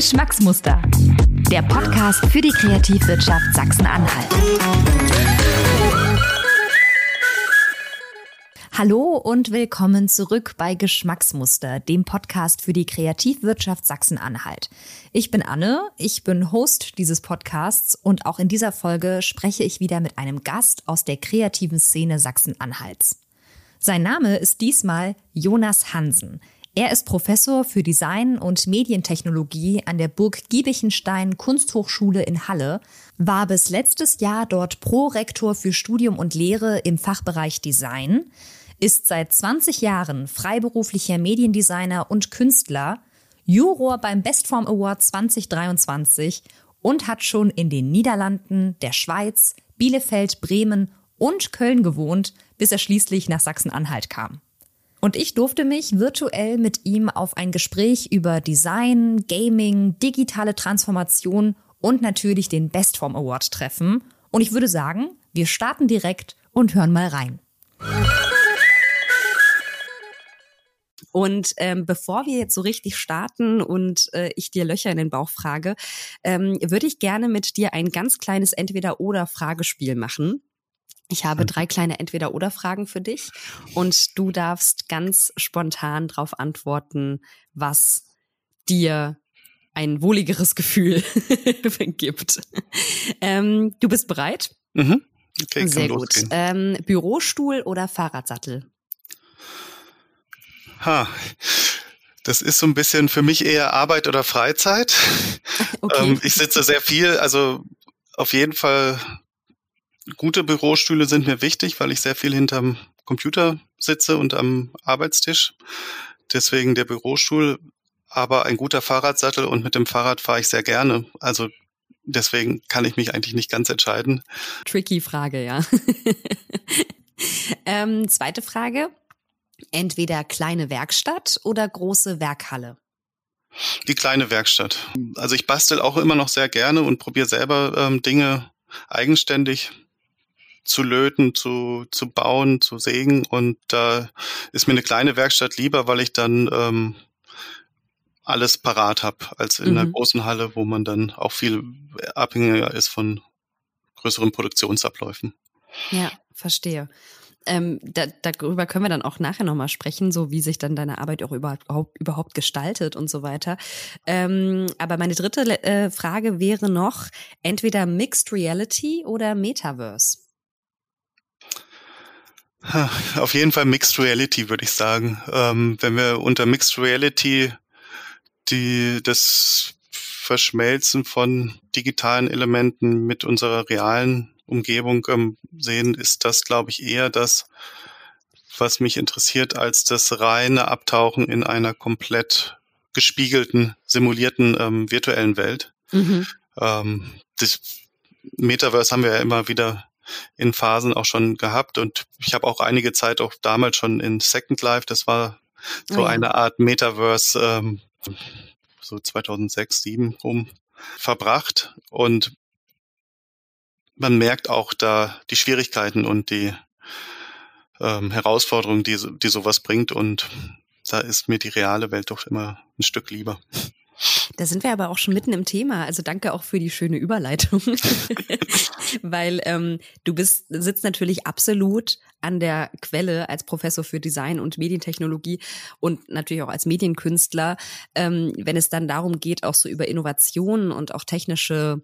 Geschmacksmuster. Der Podcast für die Kreativwirtschaft Sachsen-Anhalt. Hallo und willkommen zurück bei Geschmacksmuster, dem Podcast für die Kreativwirtschaft Sachsen-Anhalt. Ich bin Anne, ich bin Host dieses Podcasts und auch in dieser Folge spreche ich wieder mit einem Gast aus der kreativen Szene Sachsen-Anhalts. Sein Name ist diesmal Jonas Hansen. Er ist Professor für Design und Medientechnologie an der Burg Giebichenstein Kunsthochschule in Halle, war bis letztes Jahr dort Prorektor für Studium und Lehre im Fachbereich Design, ist seit 20 Jahren freiberuflicher Mediendesigner und Künstler, Juror beim Bestform Award 2023 und hat schon in den Niederlanden, der Schweiz, Bielefeld, Bremen und Köln gewohnt, bis er schließlich nach Sachsen-Anhalt kam. Und ich durfte mich virtuell mit ihm auf ein Gespräch über Design, Gaming, digitale Transformation und natürlich den Bestform Award treffen. Und ich würde sagen, wir starten direkt und hören mal rein. Und ähm, bevor wir jetzt so richtig starten und äh, ich dir Löcher in den Bauch frage, ähm, würde ich gerne mit dir ein ganz kleines Entweder-oder-Fragespiel machen. Ich habe drei kleine Entweder-Oder-Fragen für dich und du darfst ganz spontan darauf antworten, was dir ein wohligeres Gefühl gibt. Ähm, du bist bereit? Mhm. Okay, Sehr gut. Ähm, Bürostuhl oder Fahrradsattel? Ha. Das ist so ein bisschen für mich eher Arbeit oder Freizeit. Okay. Ähm, ich sitze sehr viel, also auf jeden Fall gute Bürostühle sind mir wichtig, weil ich sehr viel hinterm Computer sitze und am Arbeitstisch. Deswegen der Bürostuhl, aber ein guter Fahrradsattel und mit dem Fahrrad fahre ich sehr gerne. Also deswegen kann ich mich eigentlich nicht ganz entscheiden. Tricky Frage, ja. ähm, zweite Frage. Entweder kleine Werkstatt oder große Werkhalle? Die kleine Werkstatt. Also ich bastel auch immer noch sehr gerne und probiere selber ähm, Dinge eigenständig zu löten, zu, zu bauen, zu sägen. Und da ist mir eine kleine Werkstatt lieber, weil ich dann ähm, alles parat habe, als in mhm. einer großen Halle, wo man dann auch viel abhängiger ist von größeren Produktionsabläufen. Ja, verstehe. Ähm, da, darüber können wir dann auch nachher nochmal sprechen, so wie sich dann deine Arbeit auch überhaupt, überhaupt gestaltet und so weiter. Ähm, aber meine dritte äh, Frage wäre noch entweder Mixed Reality oder Metaverse. Auf jeden Fall Mixed Reality, würde ich sagen. Ähm, wenn wir unter Mixed Reality die, das Verschmelzen von digitalen Elementen mit unserer realen Umgebung ähm, sehen, ist das, glaube ich, eher das, was mich interessiert, als das reine Abtauchen in einer komplett gespiegelten, simulierten ähm, virtuellen Welt. Mhm. Ähm, das Metaverse haben wir ja immer wieder in Phasen auch schon gehabt und ich habe auch einige Zeit auch damals schon in Second Life, das war so oh ja. eine Art Metaverse, ähm, so 2006, 2007 rum verbracht und man merkt auch da die Schwierigkeiten und die ähm, Herausforderungen, die, die sowas bringt und da ist mir die reale Welt doch immer ein Stück lieber. Da sind wir aber auch schon mitten im Thema. Also danke auch für die schöne Überleitung, weil ähm, du bist sitzt natürlich absolut an der Quelle als Professor für Design und Medientechnologie und natürlich auch als Medienkünstler, ähm, wenn es dann darum geht, auch so über Innovationen und auch technische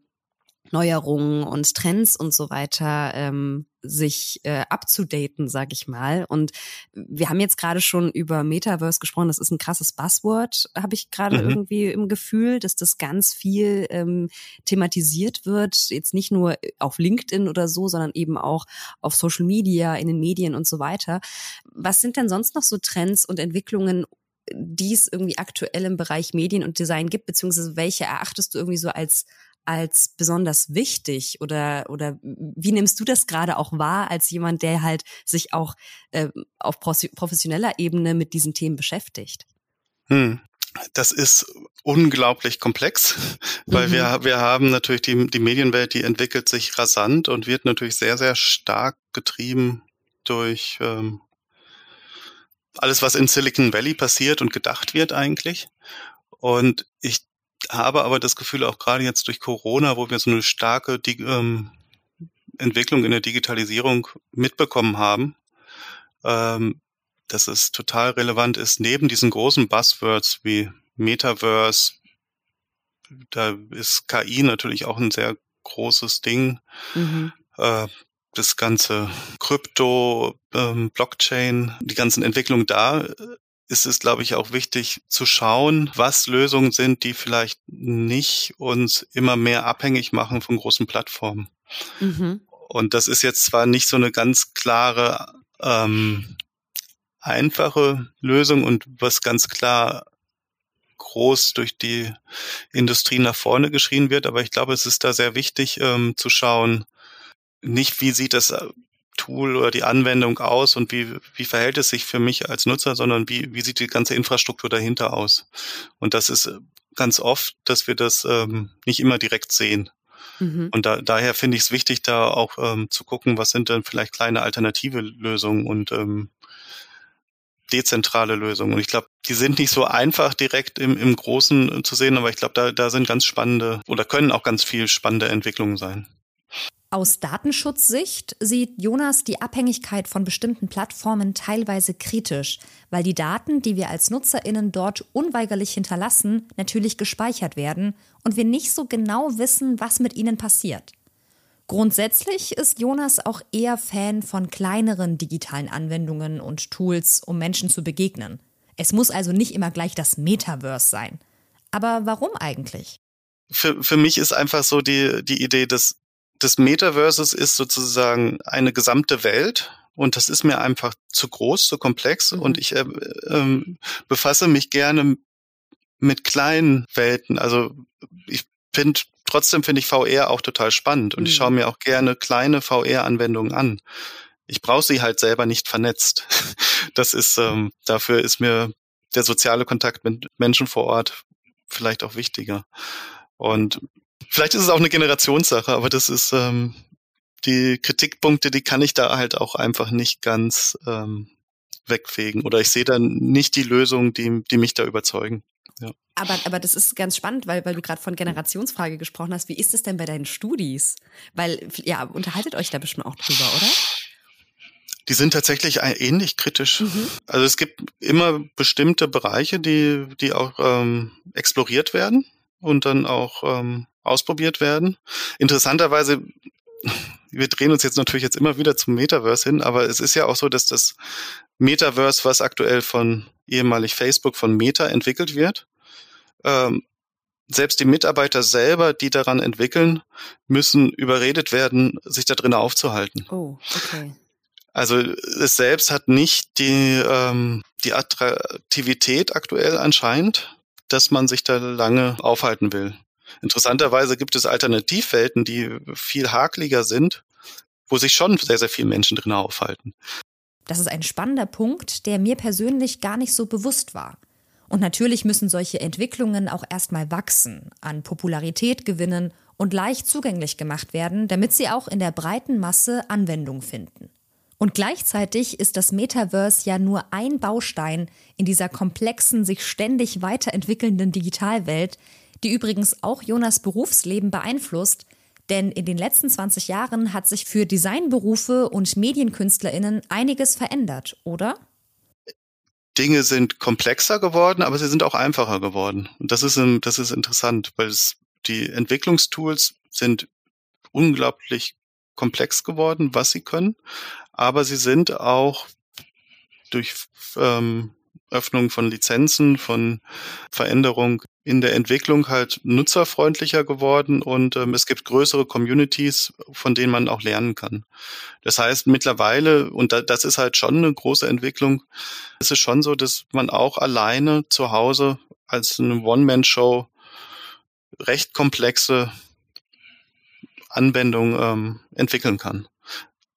Neuerungen und Trends und so weiter ähm, sich äh, abzudaten, sag ich mal. Und wir haben jetzt gerade schon über Metaverse gesprochen. Das ist ein krasses Buzzword, habe ich gerade mhm. irgendwie im Gefühl, dass das ganz viel ähm, thematisiert wird. Jetzt nicht nur auf LinkedIn oder so, sondern eben auch auf Social Media, in den Medien und so weiter. Was sind denn sonst noch so Trends und Entwicklungen, die es irgendwie aktuell im Bereich Medien und Design gibt, beziehungsweise welche erachtest du irgendwie so als als besonders wichtig oder oder wie nimmst du das gerade auch wahr als jemand, der halt sich auch äh, auf professioneller Ebene mit diesen Themen beschäftigt? Hm. Das ist unglaublich komplex, weil mhm. wir, wir haben natürlich die, die Medienwelt, die entwickelt sich rasant und wird natürlich sehr, sehr stark getrieben durch ähm, alles, was in Silicon Valley passiert und gedacht wird eigentlich. Und ich habe aber das Gefühl, auch gerade jetzt durch Corona, wo wir so eine starke die, ähm, Entwicklung in der Digitalisierung mitbekommen haben, ähm, dass es total relevant ist, neben diesen großen Buzzwords wie Metaverse, da ist KI natürlich auch ein sehr großes Ding. Mhm. Äh, das ganze Krypto, ähm, Blockchain, die ganzen Entwicklungen da ist es, glaube ich, auch wichtig zu schauen, was Lösungen sind, die vielleicht nicht uns immer mehr abhängig machen von großen Plattformen. Mhm. Und das ist jetzt zwar nicht so eine ganz klare, ähm, einfache Lösung und was ganz klar groß durch die Industrie nach vorne geschrien wird, aber ich glaube, es ist da sehr wichtig ähm, zu schauen, nicht wie sieht das Tool oder die Anwendung aus und wie, wie verhält es sich für mich als Nutzer, sondern wie, wie sieht die ganze Infrastruktur dahinter aus. Und das ist ganz oft, dass wir das ähm, nicht immer direkt sehen. Mhm. Und da, daher finde ich es wichtig, da auch ähm, zu gucken, was sind denn vielleicht kleine alternative Lösungen und ähm, dezentrale Lösungen. Und ich glaube, die sind nicht so einfach direkt im, im Großen zu sehen, aber ich glaube, da, da sind ganz spannende oder können auch ganz viel spannende Entwicklungen sein. Aus Datenschutzsicht sieht Jonas die Abhängigkeit von bestimmten Plattformen teilweise kritisch, weil die Daten, die wir als Nutzerinnen dort unweigerlich hinterlassen, natürlich gespeichert werden und wir nicht so genau wissen, was mit ihnen passiert. Grundsätzlich ist Jonas auch eher Fan von kleineren digitalen Anwendungen und Tools, um Menschen zu begegnen. Es muss also nicht immer gleich das Metaverse sein. Aber warum eigentlich? Für, für mich ist einfach so die, die Idee, dass des Metaverses ist sozusagen eine gesamte Welt und das ist mir einfach zu groß, zu komplex mhm. und ich äh, äh, befasse mich gerne mit kleinen Welten. Also ich finde trotzdem finde ich VR auch total spannend und mhm. ich schaue mir auch gerne kleine VR-Anwendungen an. Ich brauche sie halt selber nicht vernetzt. Das ist ähm, dafür ist mir der soziale Kontakt mit Menschen vor Ort vielleicht auch wichtiger. Und Vielleicht ist es auch eine Generationssache, aber das ist ähm, die Kritikpunkte, die kann ich da halt auch einfach nicht ganz ähm, wegfegen. Oder ich sehe dann nicht die Lösungen, die, die mich da überzeugen. Ja. Aber, aber das ist ganz spannend, weil, weil du gerade von Generationsfrage gesprochen hast. Wie ist es denn bei deinen Studis? Weil, ja, unterhaltet euch da bestimmt auch drüber, oder? Die sind tatsächlich ähnlich kritisch. Mhm. Also es gibt immer bestimmte Bereiche, die, die auch ähm, exploriert werden und dann auch ähm, ausprobiert werden. Interessanterweise, wir drehen uns jetzt natürlich jetzt immer wieder zum Metaverse hin, aber es ist ja auch so, dass das Metaverse, was aktuell von ehemalig Facebook von Meta entwickelt wird, ähm, selbst die Mitarbeiter selber, die daran entwickeln, müssen überredet werden, sich da drin aufzuhalten. Oh, okay. Also es selbst hat nicht die, ähm, die Attraktivität aktuell anscheinend, dass man sich da lange aufhalten will. Interessanterweise gibt es Alternativwelten, die viel hakeliger sind, wo sich schon sehr, sehr viele Menschen drin aufhalten. Das ist ein spannender Punkt, der mir persönlich gar nicht so bewusst war. Und natürlich müssen solche Entwicklungen auch erstmal wachsen, an Popularität gewinnen und leicht zugänglich gemacht werden, damit sie auch in der breiten Masse Anwendung finden. Und gleichzeitig ist das Metaverse ja nur ein Baustein in dieser komplexen, sich ständig weiterentwickelnden Digitalwelt, die übrigens auch Jonas Berufsleben beeinflusst, denn in den letzten 20 Jahren hat sich für Designberufe und Medienkünstlerinnen einiges verändert, oder? Dinge sind komplexer geworden, aber sie sind auch einfacher geworden. Und das ist, das ist interessant, weil es, die Entwicklungstools sind unglaublich komplex geworden, was sie können, aber sie sind auch durch ähm, Öffnung von Lizenzen, von Veränderung in der Entwicklung halt nutzerfreundlicher geworden und ähm, es gibt größere Communities, von denen man auch lernen kann. Das heißt, mittlerweile, und da, das ist halt schon eine große Entwicklung, ist es schon so, dass man auch alleine zu Hause als eine One-Man-Show recht komplexe Anwendungen ähm, entwickeln kann.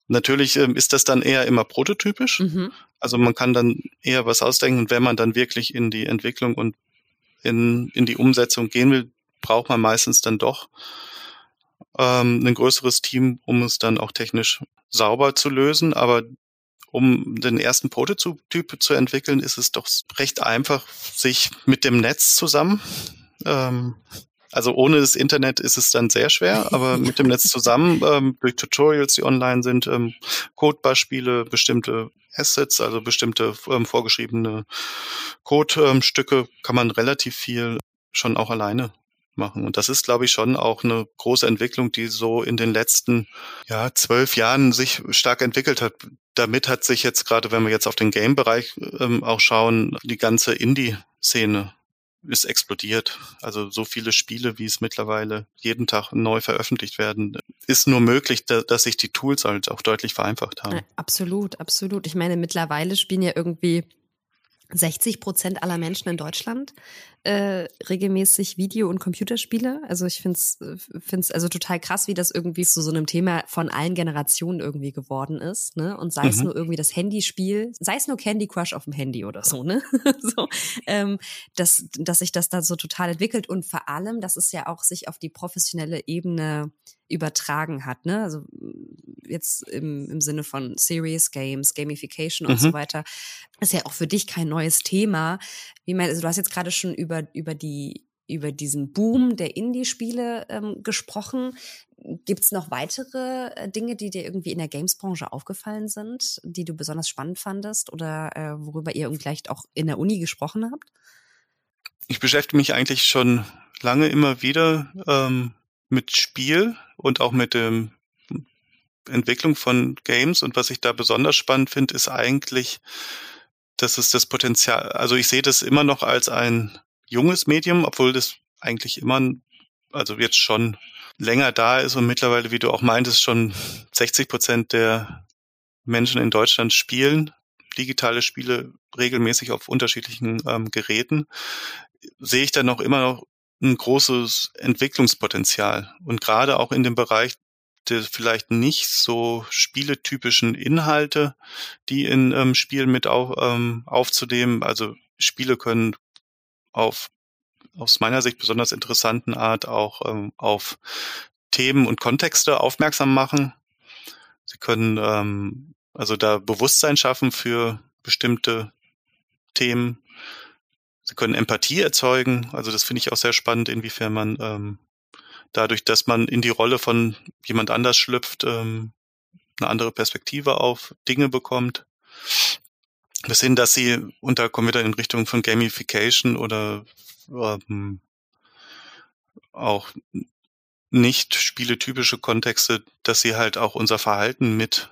Natürlich ähm, ist das dann eher immer prototypisch. Mhm. Also man kann dann eher was ausdenken und wenn man dann wirklich in die Entwicklung und in, in die Umsetzung gehen will, braucht man meistens dann doch ähm, ein größeres Team, um es dann auch technisch sauber zu lösen. Aber um den ersten Prototyp zu entwickeln, ist es doch recht einfach, sich mit dem Netz zusammen Ähm, also ohne das Internet ist es dann sehr schwer, aber mit dem Netz zusammen, ähm, durch Tutorials, die online sind, ähm, Codebeispiele, bestimmte Assets, also bestimmte ähm, vorgeschriebene Codestücke, ähm, kann man relativ viel schon auch alleine machen. Und das ist, glaube ich, schon auch eine große Entwicklung, die so in den letzten ja, zwölf Jahren sich stark entwickelt hat. Damit hat sich jetzt gerade, wenn wir jetzt auf den Game-Bereich ähm, auch schauen, die ganze Indie-Szene ist explodiert. Also so viele Spiele, wie es mittlerweile jeden Tag neu veröffentlicht werden, ist nur möglich, da, dass sich die Tools halt auch deutlich vereinfacht haben. Absolut, absolut. Ich meine, mittlerweile spielen ja irgendwie 60 Prozent aller Menschen in Deutschland äh, regelmäßig Video- und Computerspiele. Also ich finde es find's also total krass, wie das irgendwie zu so einem Thema von allen Generationen irgendwie geworden ist. Ne? Und sei mhm. es nur irgendwie das Handyspiel, sei es nur Candy Crush auf dem Handy oder so, ne? so, ähm, dass, dass sich das da so total entwickelt und vor allem, dass es ja auch sich auf die professionelle Ebene übertragen hat, ne? Also jetzt im, im Sinne von Serious Games, Gamification und mhm. so weiter, ist ja auch für dich kein neues Thema. Wie mein, also du hast jetzt gerade schon über, über die über diesen Boom der Indie-Spiele ähm, gesprochen. Gibt es noch weitere äh, Dinge, die dir irgendwie in der Games-Branche aufgefallen sind, die du besonders spannend fandest oder äh, worüber ihr vielleicht auch in der Uni gesprochen habt? Ich beschäftige mich eigentlich schon lange immer wieder ähm, mit Spiel und auch mit dem Entwicklung von Games. Und was ich da besonders spannend finde, ist eigentlich, dass es das Potenzial, also ich sehe das immer noch als ein junges Medium, obwohl das eigentlich immer, also jetzt schon länger da ist und mittlerweile, wie du auch meintest, schon 60 Prozent der Menschen in Deutschland spielen digitale Spiele regelmäßig auf unterschiedlichen ähm, Geräten, sehe ich da noch immer noch ein großes Entwicklungspotenzial. Und gerade auch in dem Bereich der vielleicht nicht so spieletypischen Inhalte, die in ähm, Spielen mit auf, ähm, aufzunehmen. Also Spiele können auf aus meiner Sicht besonders interessanten Art auch ähm, auf Themen und Kontexte aufmerksam machen. Sie können ähm, also da Bewusstsein schaffen für bestimmte Themen Sie können Empathie erzeugen. Also das finde ich auch sehr spannend, inwiefern man ähm, dadurch, dass man in die Rolle von jemand anders schlüpft, ähm, eine andere Perspektive auf Dinge bekommt. Bis hin, dass sie, und da kommen wir dann in Richtung von Gamification oder ähm, auch nicht spieletypische Kontexte, dass sie halt auch unser Verhalten mit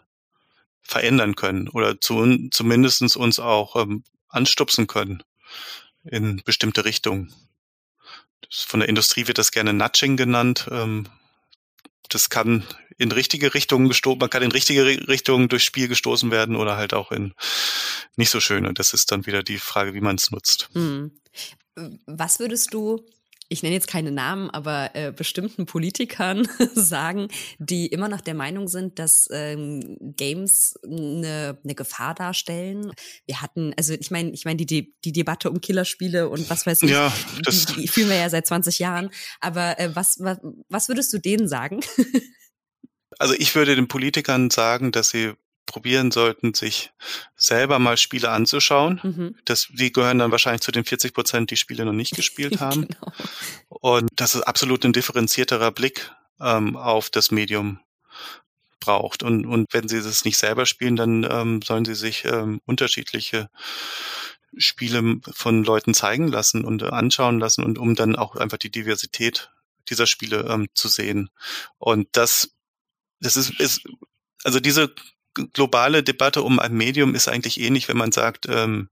verändern können oder zu, zumindestens uns auch ähm, anstupsen können in bestimmte Richtungen. Von der Industrie wird das gerne Nudging genannt. Ähm, das kann in richtige Richtungen gestoßen, man kann in richtige Richtungen durchs Spiel gestoßen werden oder halt auch in nicht so schöne. Das ist dann wieder die Frage, wie man es nutzt. Hm. Was würdest du ich nenne jetzt keine Namen, aber äh, bestimmten Politikern sagen, die immer noch der Meinung sind, dass ähm, Games eine, eine Gefahr darstellen. Wir hatten, also ich meine, ich meine die, die Debatte um Killerspiele und was weiß ich, ja, das die, die fühlen wir ja seit 20 Jahren. Aber äh, was, was, was würdest du denen sagen? also ich würde den Politikern sagen, dass sie probieren sollten, sich selber mal Spiele anzuschauen. Mhm. Das, die gehören dann wahrscheinlich zu den 40 Prozent, die Spiele noch nicht gespielt haben. genau. Und das ist absolut ein differenzierterer Blick ähm, auf das Medium braucht. Und, und wenn sie das nicht selber spielen, dann ähm, sollen sie sich ähm, unterschiedliche Spiele von Leuten zeigen lassen und äh, anschauen lassen und um dann auch einfach die Diversität dieser Spiele ähm, zu sehen. Und das, das ist, ist also diese globale Debatte um ein Medium ist eigentlich ähnlich, wenn man sagt, ähm,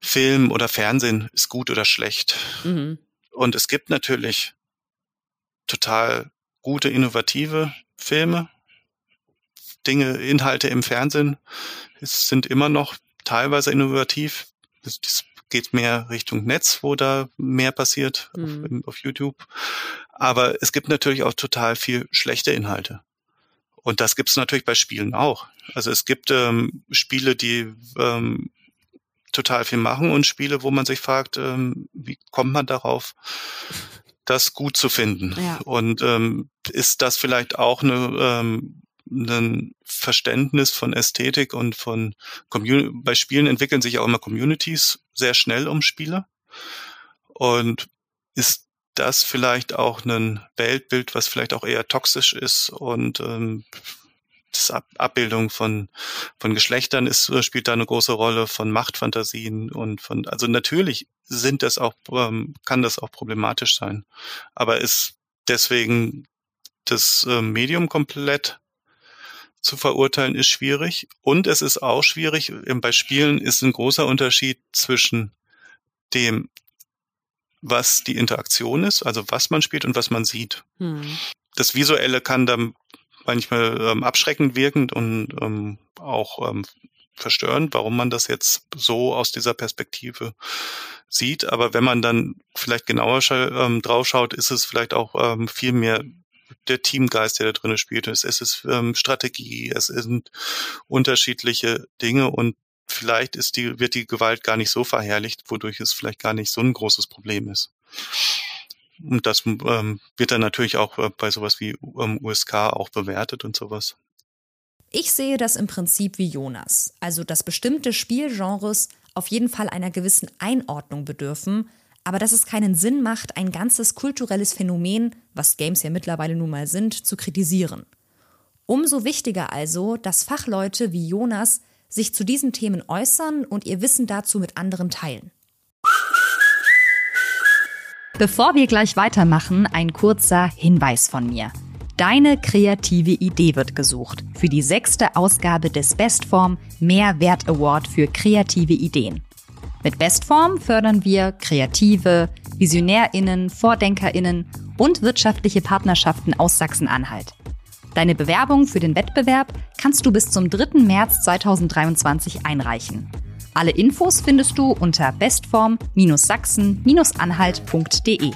Film oder Fernsehen ist gut oder schlecht. Mhm. Und es gibt natürlich total gute, innovative Filme, Dinge, Inhalte im Fernsehen es sind immer noch teilweise innovativ. Das, das geht mehr Richtung Netz, wo da mehr passiert mhm. auf, auf YouTube. Aber es gibt natürlich auch total viel schlechte Inhalte. Und das gibt es natürlich bei Spielen auch. Also es gibt ähm, Spiele, die ähm, total viel machen und Spiele, wo man sich fragt, ähm, wie kommt man darauf, das gut zu finden? Ja. Und ähm, ist das vielleicht auch eine, ähm, ein Verständnis von Ästhetik und von Community? Bei Spielen entwickeln sich auch immer Communities sehr schnell um Spiele. Und ist das vielleicht auch ein Weltbild, was vielleicht auch eher toxisch ist und ähm, das Ab Abbildung von von Geschlechtern ist spielt da eine große Rolle von Machtfantasien und von also natürlich sind das auch ähm, kann das auch problematisch sein, aber ist deswegen das äh, Medium komplett zu verurteilen ist schwierig. Und es ist auch schwierig bei Spielen ist ein großer Unterschied zwischen dem was die Interaktion ist, also was man spielt und was man sieht. Hm. Das Visuelle kann dann manchmal ähm, abschreckend wirken und ähm, auch ähm, verstörend, warum man das jetzt so aus dieser Perspektive sieht. Aber wenn man dann vielleicht genauer ähm, draufschaut, ist es vielleicht auch ähm, viel mehr der Teamgeist, der da drin spielt. Es ist ähm, Strategie, es sind unterschiedliche Dinge und vielleicht ist die, wird die Gewalt gar nicht so verherrlicht, wodurch es vielleicht gar nicht so ein großes Problem ist. Und das ähm, wird dann natürlich auch äh, bei sowas wie ähm, USK auch bewertet und sowas. Ich sehe das im Prinzip wie Jonas, also dass bestimmte Spielgenres auf jeden Fall einer gewissen Einordnung bedürfen, aber dass es keinen Sinn macht, ein ganzes kulturelles Phänomen, was Games ja mittlerweile nun mal sind, zu kritisieren. Umso wichtiger also, dass Fachleute wie Jonas sich zu diesen Themen äußern und ihr Wissen dazu mit anderen teilen. Bevor wir gleich weitermachen, ein kurzer Hinweis von mir. Deine kreative Idee wird gesucht für die sechste Ausgabe des Bestform Mehrwert Award für kreative Ideen. Mit Bestform fördern wir Kreative, VisionärInnen, VordenkerInnen und wirtschaftliche Partnerschaften aus Sachsen-Anhalt. Deine Bewerbung für den Wettbewerb kannst du bis zum 3. März 2023 einreichen. Alle Infos findest du unter bestform-sachsen-anhalt.de.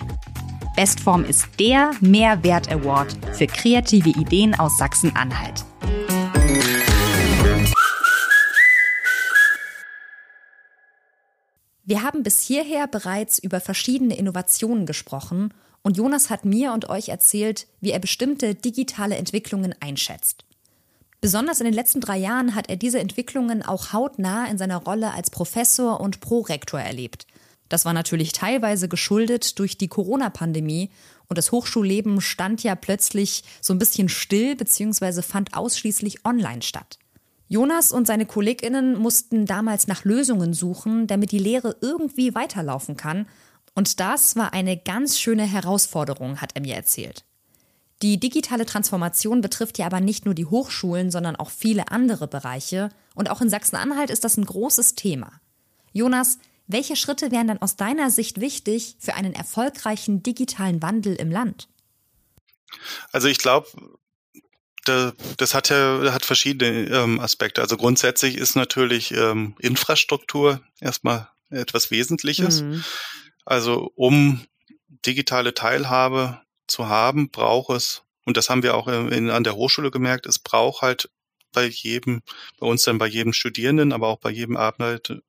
Bestform ist der Mehrwert Award für kreative Ideen aus Sachsen-Anhalt. Wir haben bis hierher bereits über verschiedene Innovationen gesprochen und Jonas hat mir und euch erzählt, wie er bestimmte digitale Entwicklungen einschätzt. Besonders in den letzten drei Jahren hat er diese Entwicklungen auch hautnah in seiner Rolle als Professor und Prorektor erlebt. Das war natürlich teilweise geschuldet durch die Corona-Pandemie und das Hochschulleben stand ja plötzlich so ein bisschen still bzw. fand ausschließlich online statt. Jonas und seine KollegInnen mussten damals nach Lösungen suchen, damit die Lehre irgendwie weiterlaufen kann und das war eine ganz schöne Herausforderung, hat er mir erzählt. Die digitale Transformation betrifft ja aber nicht nur die Hochschulen, sondern auch viele andere Bereiche. Und auch in Sachsen-Anhalt ist das ein großes Thema. Jonas, welche Schritte wären dann aus deiner Sicht wichtig für einen erfolgreichen digitalen Wandel im Land? Also ich glaube, das hat ja hat verschiedene ähm, Aspekte. Also grundsätzlich ist natürlich ähm, Infrastruktur erstmal etwas Wesentliches. Mhm. Also um digitale Teilhabe zu haben, braucht es, und das haben wir auch in, an der Hochschule gemerkt, es braucht halt bei jedem, bei uns dann bei jedem Studierenden, aber auch bei jedem Arbeitnehmer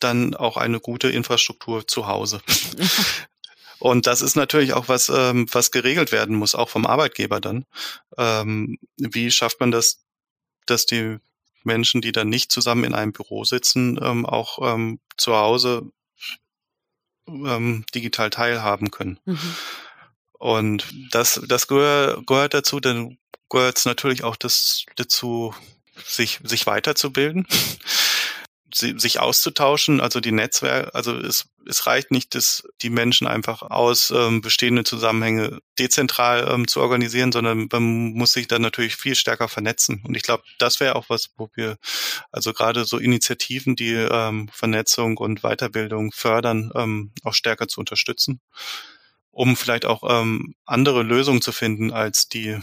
dann auch eine gute Infrastruktur zu Hause. Und das ist natürlich auch was, ähm, was geregelt werden muss, auch vom Arbeitgeber dann. Ähm, wie schafft man das, dass die Menschen, die dann nicht zusammen in einem Büro sitzen, ähm, auch ähm, zu Hause ähm, digital teilhaben können. Mhm. Und das, das gehör, gehört dazu, dann gehört es natürlich auch das, dazu, sich, sich weiterzubilden sich auszutauschen, also die Netzwerke, also es, es reicht nicht, dass die Menschen einfach aus ähm, bestehenden Zusammenhänge dezentral ähm, zu organisieren, sondern man muss sich dann natürlich viel stärker vernetzen. Und ich glaube, das wäre auch was, wo wir also gerade so Initiativen, die ähm, Vernetzung und Weiterbildung fördern, ähm, auch stärker zu unterstützen, um vielleicht auch ähm, andere Lösungen zu finden als die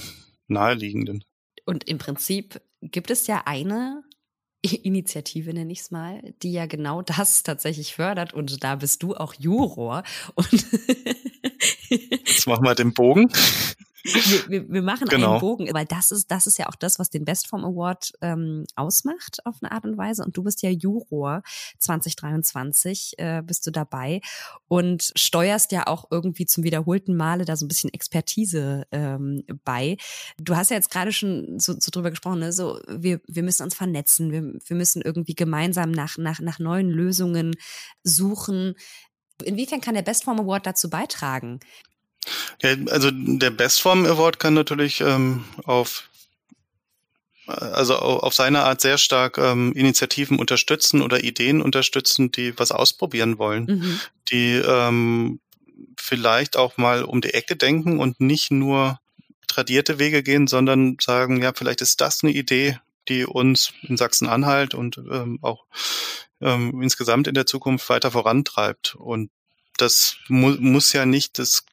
naheliegenden. Und im Prinzip gibt es ja eine Initiative, nenne ich es mal, die ja genau das tatsächlich fördert. Und da bist du auch Juror. Und Jetzt machen wir den Bogen wir, wir, wir machen genau. einen Bogen, weil das ist, das ist ja auch das, was den Bestform Award ähm, ausmacht auf eine Art und Weise. Und du bist ja Juror 2023, äh, bist du dabei und steuerst ja auch irgendwie zum wiederholten Male da so ein bisschen Expertise ähm, bei. Du hast ja jetzt gerade schon so, so drüber gesprochen, ne? so wir, wir müssen uns vernetzen, wir, wir müssen irgendwie gemeinsam nach, nach, nach neuen Lösungen suchen. Inwiefern kann der Bestform Award dazu beitragen? Ja, also der Bestform Award kann natürlich ähm, auf also auf seine Art sehr stark ähm, Initiativen unterstützen oder Ideen unterstützen, die was ausprobieren wollen, mhm. die ähm, vielleicht auch mal um die Ecke denken und nicht nur tradierte Wege gehen, sondern sagen, ja, vielleicht ist das eine Idee, die uns in Sachsen-Anhalt und ähm, auch ähm, insgesamt in der Zukunft weiter vorantreibt. Und das mu muss ja nicht das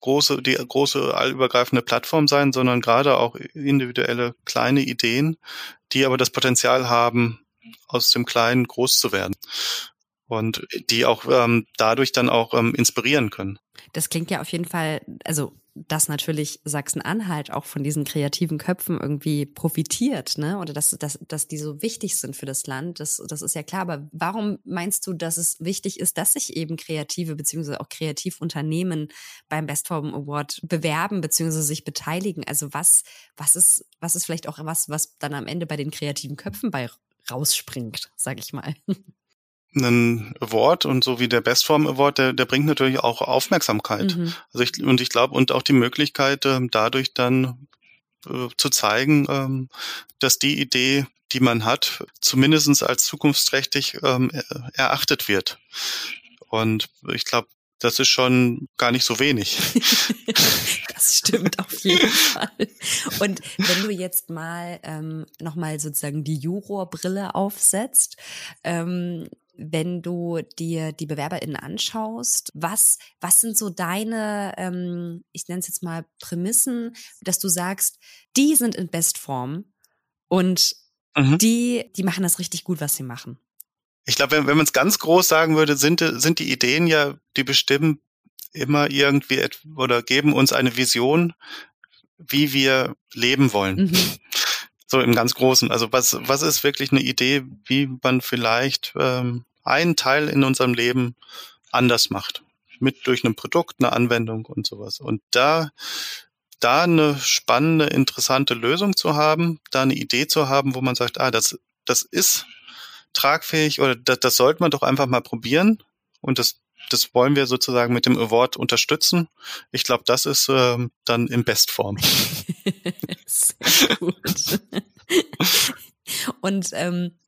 große, die große allübergreifende Plattform sein, sondern gerade auch individuelle kleine Ideen, die aber das Potenzial haben, aus dem Kleinen groß zu werden und die auch ähm, dadurch dann auch ähm, inspirieren können. Das klingt ja auf jeden Fall, also dass natürlich Sachsen-Anhalt auch von diesen kreativen Köpfen irgendwie profitiert, ne? Oder dass, dass, dass die so wichtig sind für das Land, das, das ist ja klar. Aber warum meinst du, dass es wichtig ist, dass sich eben Kreative beziehungsweise auch Kreativunternehmen beim Bestform Award bewerben beziehungsweise sich beteiligen? Also was, was ist, was ist vielleicht auch was, was dann am Ende bei den kreativen Köpfen bei rausspringt, sag ich mal? ein Award und so wie der Bestform Award, der, der bringt natürlich auch Aufmerksamkeit. Mhm. Also ich, und ich glaube, und auch die Möglichkeit, ähm, dadurch dann äh, zu zeigen, ähm, dass die Idee, die man hat, zumindestens als zukunftsträchtig ähm, erachtet wird. Und ich glaube, das ist schon gar nicht so wenig. das stimmt auf jeden Fall. Und wenn du jetzt mal ähm, nochmal sozusagen die Jurorbrille aufsetzt, ähm, wenn du dir die BewerberInnen anschaust, was, was sind so deine, ähm, ich nenne es jetzt mal Prämissen, dass du sagst, die sind in Bestform und mhm. die, die machen das richtig gut, was sie machen. Ich glaube, wenn, wenn man es ganz groß sagen würde, sind, sind die Ideen ja, die bestimmen immer irgendwie oder geben uns eine Vision, wie wir leben wollen. Mhm. So im ganz Großen. Also was, was ist wirklich eine Idee, wie man vielleicht ähm, einen Teil in unserem Leben anders macht. Mit durch ein Produkt, eine Anwendung und sowas. Und da, da eine spannende, interessante Lösung zu haben, da eine Idee zu haben, wo man sagt, ah, das, das ist tragfähig oder das, das sollte man doch einfach mal probieren. Und das, das wollen wir sozusagen mit dem Award unterstützen. Ich glaube, das ist ähm, dann in Bestform. Sehr gut. Und ähm,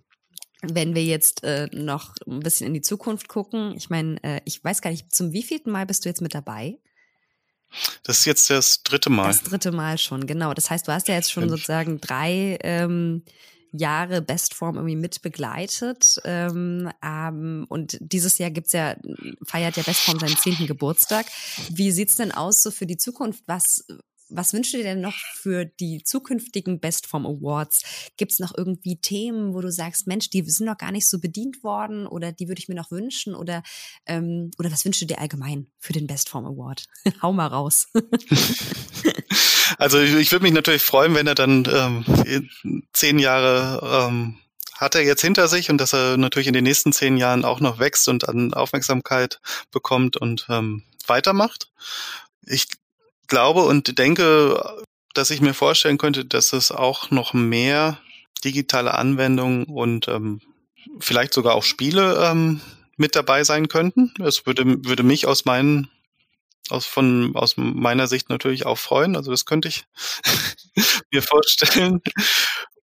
wenn wir jetzt äh, noch ein bisschen in die Zukunft gucken, ich meine, äh, ich weiß gar nicht, zum wievielten Mal bist du jetzt mit dabei? Das ist jetzt das dritte Mal. Das dritte Mal schon, genau. Das heißt, du hast ja jetzt schon sozusagen drei ähm, Jahre Bestform irgendwie mit begleitet. Ähm, ähm, und dieses Jahr gibt's ja, feiert ja Bestform seinen zehnten Geburtstag. Wie sieht's denn aus so für die Zukunft? Was, was wünschst du dir denn noch für die zukünftigen Bestform Awards? Gibt es noch irgendwie Themen, wo du sagst, Mensch, die sind noch gar nicht so bedient worden oder die würde ich mir noch wünschen? Oder, ähm, oder was wünschst du dir allgemein für den Bestform Award? Hau mal raus. also ich, ich würde mich natürlich freuen, wenn er dann ähm, zehn Jahre ähm, hat er jetzt hinter sich und dass er natürlich in den nächsten zehn Jahren auch noch wächst und an Aufmerksamkeit bekommt und ähm, weitermacht. Ich glaube und denke, dass ich mir vorstellen könnte, dass es auch noch mehr digitale Anwendungen und ähm, vielleicht sogar auch Spiele ähm, mit dabei sein könnten. Es würde, würde mich aus meinen aus von aus meiner Sicht natürlich auch freuen. Also das könnte ich mir vorstellen.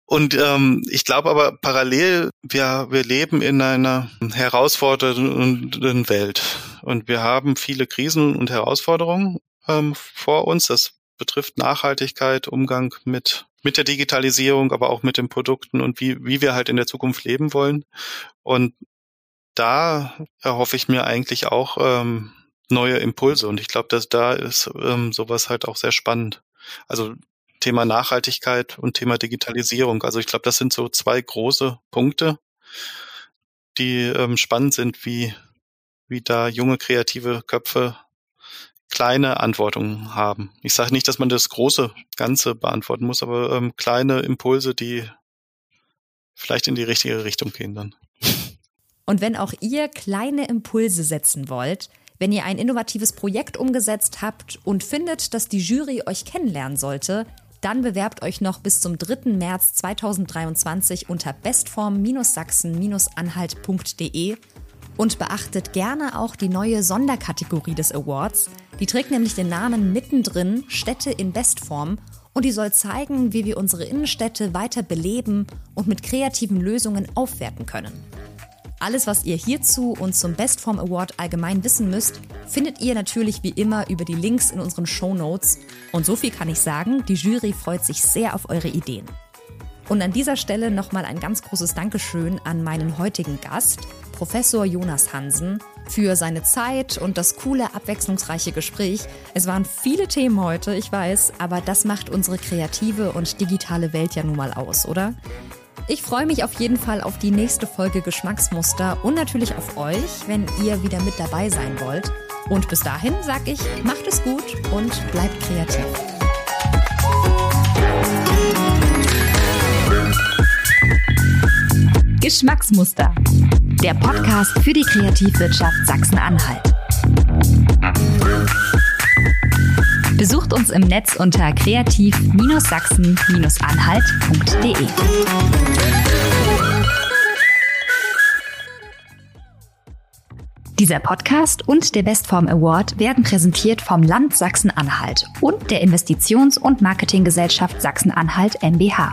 Und ähm, ich glaube aber parallel, wir, wir leben in einer herausfordernden Welt und wir haben viele Krisen und Herausforderungen ähm, vor uns. Das betrifft Nachhaltigkeit, Umgang mit, mit der Digitalisierung, aber auch mit den Produkten und wie, wie wir halt in der Zukunft leben wollen. Und da erhoffe ich mir eigentlich auch ähm, neue Impulse. Und ich glaube, dass da ist ähm, sowas halt auch sehr spannend. Also Thema Nachhaltigkeit und Thema Digitalisierung. Also ich glaube, das sind so zwei große Punkte, die ähm, spannend sind, wie, wie da junge kreative Köpfe kleine Antworten haben. Ich sage nicht, dass man das große Ganze beantworten muss, aber ähm, kleine Impulse, die vielleicht in die richtige Richtung gehen dann. Und wenn auch ihr kleine Impulse setzen wollt, wenn ihr ein innovatives Projekt umgesetzt habt und findet, dass die Jury euch kennenlernen sollte, dann bewerbt euch noch bis zum 3. März 2023 unter bestform-sachsen-anhalt.de Und beachtet gerne auch die neue Sonderkategorie des Awards. Die trägt nämlich den Namen Mittendrin Städte in Bestform und die soll zeigen, wie wir unsere Innenstädte weiter beleben und mit kreativen Lösungen aufwerten können. Alles, was ihr hierzu und zum Bestform Award allgemein wissen müsst, findet ihr natürlich wie immer über die Links in unseren Show Notes. Und so viel kann ich sagen, die Jury freut sich sehr auf eure Ideen. Und an dieser Stelle nochmal ein ganz großes Dankeschön an meinen heutigen Gast, Professor Jonas Hansen, für seine Zeit und das coole, abwechslungsreiche Gespräch. Es waren viele Themen heute, ich weiß, aber das macht unsere kreative und digitale Welt ja nun mal aus, oder? Ich freue mich auf jeden Fall auf die nächste Folge Geschmacksmuster und natürlich auf euch, wenn ihr wieder mit dabei sein wollt. Und bis dahin sage ich, macht es gut und bleibt kreativ. Geschmacksmuster. Der Podcast für die Kreativwirtschaft Sachsen-Anhalt. Besucht uns im Netz unter kreativ-sachsen-anhalt.de. Dieser Podcast und der Bestform Award werden präsentiert vom Land Sachsen-Anhalt und der Investitions- und Marketinggesellschaft Sachsen-Anhalt MBH.